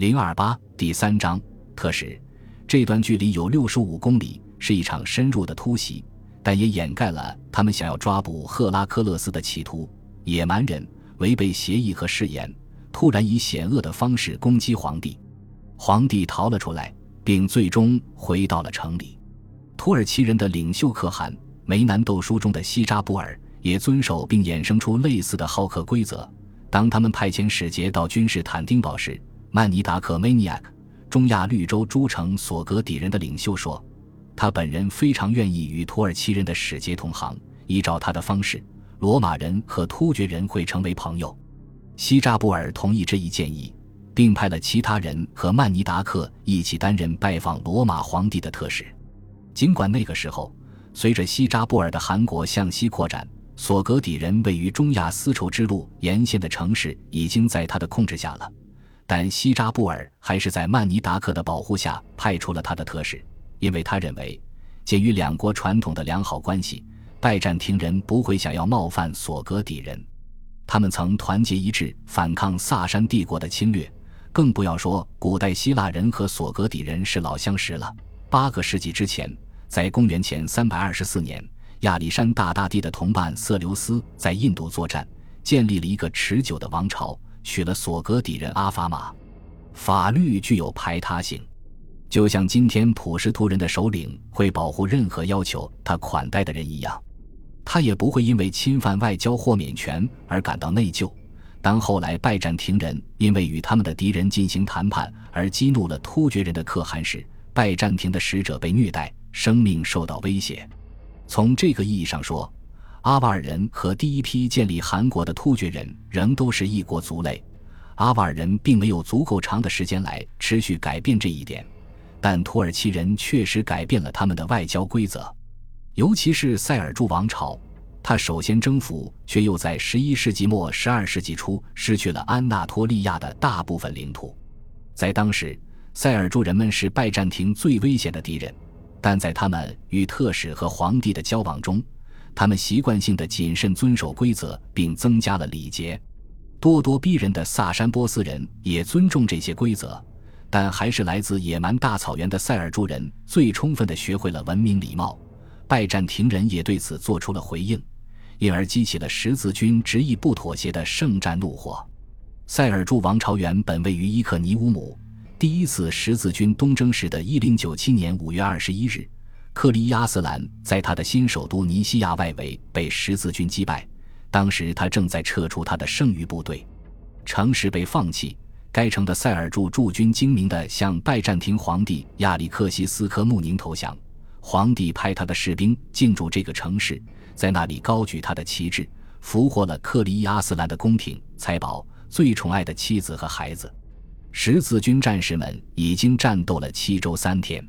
零二八第三章特使。这段距离有六十五公里，是一场深入的突袭，但也掩盖了他们想要抓捕赫拉克勒斯的企图。野蛮人违背协议和誓言，突然以险恶的方式攻击皇帝。皇帝逃了出来，并最终回到了城里。土耳其人的领袖可汗梅南斗书中的西扎布尔也遵守并衍生出类似的好客规则。当他们派遣使节到君士坦丁堡时，曼尼达克 （Maniac） 中亚绿洲诸城索格底人的领袖说，他本人非常愿意与土耳其人的使节同行。依照他的方式，罗马人和突厥人会成为朋友。西扎布尔同意这一建议，并派了其他人和曼尼达克一起担任拜访罗马皇帝的特使。尽管那个时候，随着西扎布尔的汗国向西扩展，索格底人位于中亚丝绸之路沿线的城市已经在他的控制下了，但西扎布尔还是在曼尼达克的保护下派出了他的特使，因为他认为，鉴于两国传统的良好关系，拜占庭人不会想要冒犯索格底人。他们曾团结一致反抗萨珊帝国的侵略，更不要说古代希腊人和索格底人是老相识了。八个世纪之前，在公元前三百二十四年。亚历山大大帝的同伴色留斯在印度作战，建立了一个持久的王朝，娶了索格底人阿法玛。法律具有排他性，就像今天普什图人的首领会保护任何要求他款待的人一样，他也不会因为侵犯外交豁免权而感到内疚。当后来拜占庭人因为与他们的敌人进行谈判而激怒了突厥人的可汗时，拜占庭的使者被虐待，生命受到威胁。从这个意义上说，阿瓦尔人和第一批建立韩国的突厥人仍都是一国族类。阿瓦尔人并没有足够长的时间来持续改变这一点，但土耳其人确实改变了他们的外交规则，尤其是塞尔柱王朝。他首先征服，却又在十一世纪末、十二世纪初失去了安纳托利亚的大部分领土。在当时，塞尔柱人们是拜占庭最危险的敌人。但在他们与特使和皇帝的交往中，他们习惯性的谨慎遵守规则，并增加了礼节。咄咄逼人的萨珊波斯人也尊重这些规则，但还是来自野蛮大草原的塞尔柱人最充分的学会了文明礼貌。拜占庭人也对此做出了回应，因而激起了十字军执意不妥协的圣战怒火。塞尔柱王朝原本位于伊克尼乌姆。第一次十字军东征时的一零九七年五月二十一日，克里亚斯兰在他的新首都尼西亚外围被十字军击败。当时他正在撤出他的剩余部队，城市被放弃。该城的塞尔柱驻军精明地向拜占庭皇帝亚历克西斯科穆宁投降。皇帝派他的士兵进驻这个城市，在那里高举他的旗帜，俘获了克里亚斯兰的宫廷、财宝、最宠爱的妻子和孩子。十字军战士们已经战斗了七周三天，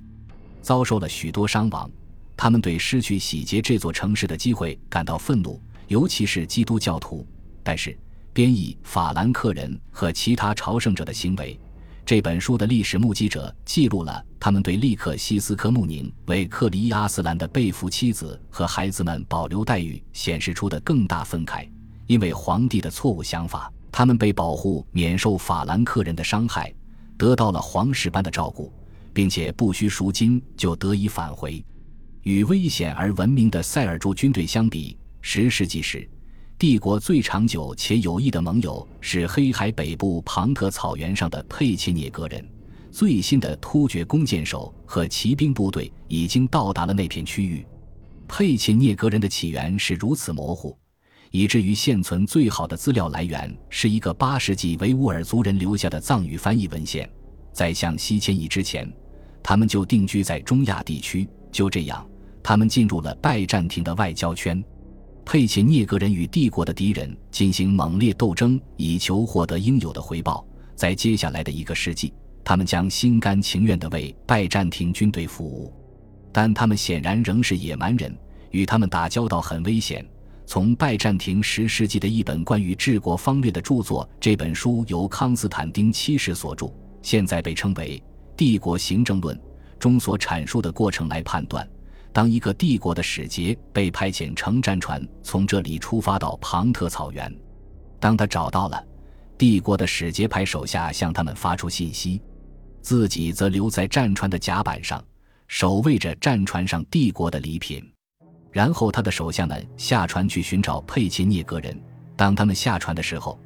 遭受了许多伤亡。他们对失去洗劫这座城市的机会感到愤怒，尤其是基督教徒。但是，编译法兰克人和其他朝圣者的行为，这本书的历史目击者记录了他们对利克西斯科穆宁为克里亚斯兰的被俘妻子和孩子们保留待遇显示出的更大愤慨，因为皇帝的错误想法。他们被保护，免受法兰克人的伤害，得到了皇室般的照顾，并且不需赎金就得以返回。与危险而闻名的塞尔柱军队相比，十世纪时，帝国最长久且有益的盟友是黑海北部庞特草原上的佩切涅格人。最新的突厥弓箭手和骑兵部队已经到达了那片区域。佩切涅格人的起源是如此模糊。以至于现存最好的资料来源是一个八世纪维吾尔族人留下的藏语翻译文献。在向西迁移之前，他们就定居在中亚地区。就这样，他们进入了拜占庭的外交圈。佩切涅格人与帝国的敌人进行猛烈斗争，以求获得应有的回报。在接下来的一个世纪，他们将心甘情愿地为拜占庭军队服务，但他们显然仍是野蛮人，与他们打交道很危险。从拜占庭十世纪的一本关于治国方略的著作，这本书由康斯坦丁七世所著，现在被称为《帝国行政论》中所阐述的过程来判断：当一个帝国的使节被派遣乘战船从这里出发到庞特草原，当他找到了帝国的使节派手下向他们发出信息，自己则留在战船的甲板上，守卫着战船上帝国的礼品。然后他的手下们下船去寻找佩切涅格人。当他们下船的时候，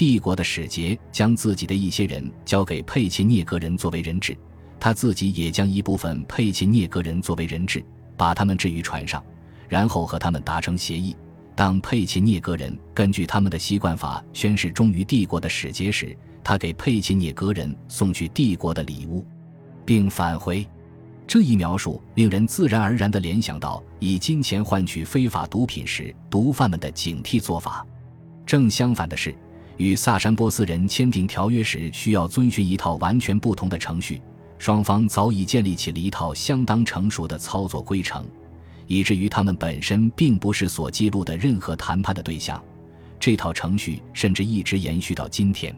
帝国的使节将自己的一些人交给佩切涅格人作为人质，他自己也将一部分佩切涅格人作为人质，把他们置于船上，然后和他们达成协议。当佩切涅格人根据他们的习惯法宣誓忠于帝国的使节时，他给佩切涅格人送去帝国的礼物，并返回。这一描述令人自然而然地联想到以金钱换取非法毒品时毒贩们的警惕做法。正相反的是，与萨珊波斯人签订条约时需要遵循一套完全不同的程序，双方早已建立起了一套相当成熟的操作规程。以至于他们本身并不是所记录的任何谈判的对象，这套程序甚至一直延续到今天。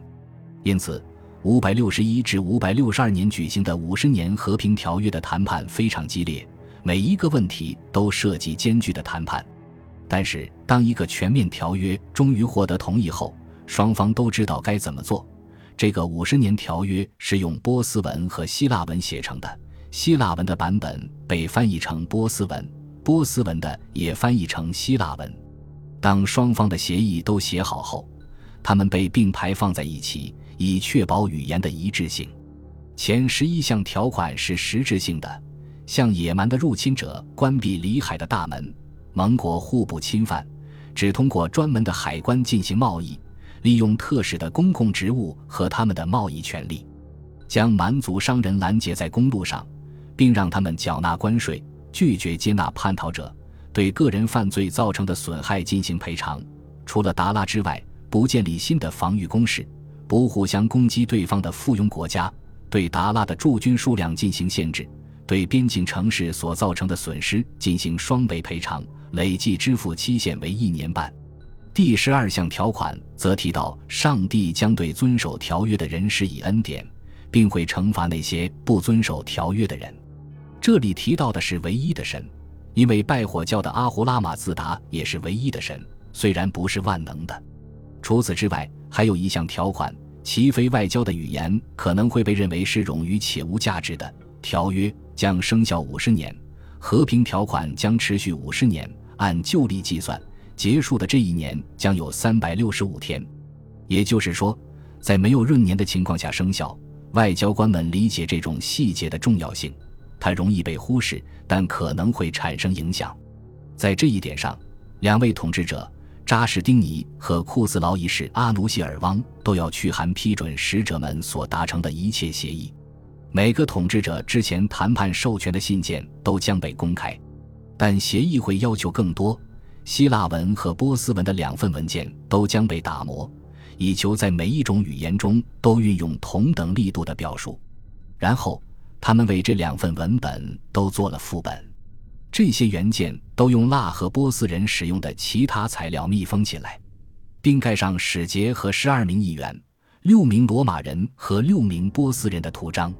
因此，五百六十一至五百六十二年举行的五十年和平条约的谈判非常激烈，每一个问题都涉及艰巨的谈判。但是，当一个全面条约终于获得同意后，双方都知道该怎么做。这个五十年条约是用波斯文和希腊文写成的，希腊文的版本被翻译成波斯文。波斯文的也翻译成希腊文。当双方的协议都写好后，他们被并排放在一起，以确保语言的一致性。前十一项条款是实质性的，向野蛮的入侵者关闭里海的大门，盟国互不侵犯，只通过专门的海关进行贸易，利用特使的公共职务和他们的贸易权利，将蛮族商人拦截在公路上，并让他们缴纳关税。拒绝接纳叛逃者，对个人犯罪造成的损害进行赔偿。除了达拉之外，不建立新的防御工事，不互相攻击对方的附庸国家，对达拉的驻军数量进行限制，对边境城市所造成的损失进行双倍赔偿，累计支付期限为一年半。第十二项条款则提到，上帝将对遵守条约的人施以恩典，并会惩罚那些不遵守条约的人。这里提到的是唯一的神，因为拜火教的阿胡拉马自达也是唯一的神，虽然不是万能的。除此之外，还有一项条款，其非外交的语言可能会被认为是冗余且无价值的。条约将生效五十年，和平条款将持续五十年，按旧历计算，结束的这一年将有三百六十五天。也就是说，在没有闰年的情况下生效。外交官们理解这种细节的重要性。它容易被忽视，但可能会产生影响。在这一点上，两位统治者扎什丁尼和库斯劳一世阿努西尔汪都要去函批准使者们所达成的一切协议。每个统治者之前谈判授权的信件都将被公开，但协议会要求更多。希腊文和波斯文的两份文件都将被打磨，以求在每一种语言中都运用同等力度的表述。然后。他们为这两份文本都做了副本，这些原件都用蜡和波斯人使用的其他材料密封起来，并盖上使节和十二名议员、六名罗马人和六名波斯人的图章。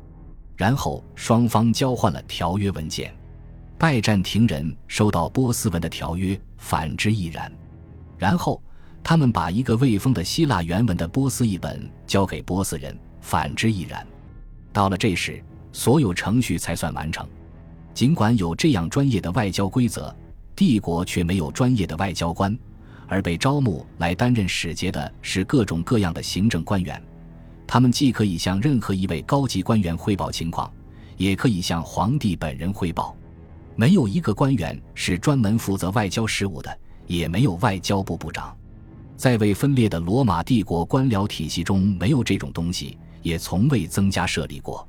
然后双方交换了条约文件，拜占庭人收到波斯文的条约，反之亦然。然后他们把一个未封的希腊原文的波斯译本交给波斯人，反之亦然。到了这时。所有程序才算完成。尽管有这样专业的外交规则，帝国却没有专业的外交官，而被招募来担任使节的是各种各样的行政官员。他们既可以向任何一位高级官员汇报情况，也可以向皇帝本人汇报。没有一个官员是专门负责外交事务的，也没有外交部部长。在未分裂的罗马帝国官僚体系中，没有这种东西，也从未增加设立过。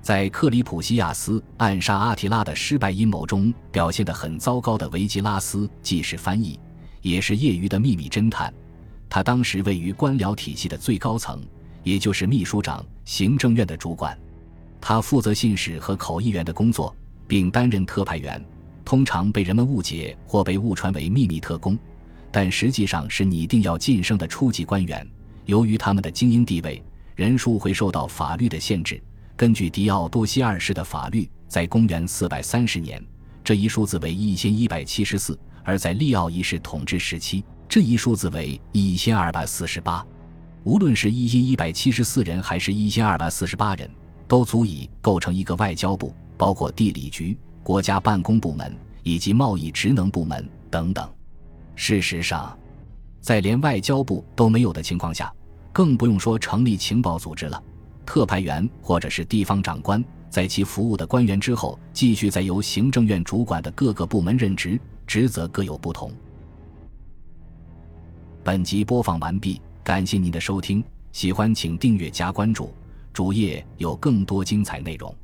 在克里普西亚斯暗杀阿提拉的失败阴谋中表现得很糟糕的维吉拉斯，既是翻译，也是业余的秘密侦探。他当时位于官僚体系的最高层，也就是秘书长、行政院的主管。他负责信使和口译员的工作，并担任特派员，通常被人们误解或被误传为秘密特工，但实际上是拟定要晋升的初级官员。由于他们的精英地位，人数会受到法律的限制。根据狄奥多西二世的法律，在公元四百三十年，这一数字为一千一百七十四；而在利奥一世统治时期，这一数字为一千二百四十八。无论是一千一百七十四人还是一千二百四十八人，都足以构成一个外交部，包括地理局、国家办公部门以及贸易职能部门等等。事实上，在连外交部都没有的情况下，更不用说成立情报组织了。特派员或者是地方长官，在其服务的官员之后，继续在由行政院主管的各个部门任职，职责各有不同。本集播放完毕。感谢您的收听，喜欢请订阅加关注，主页有更多精彩内容。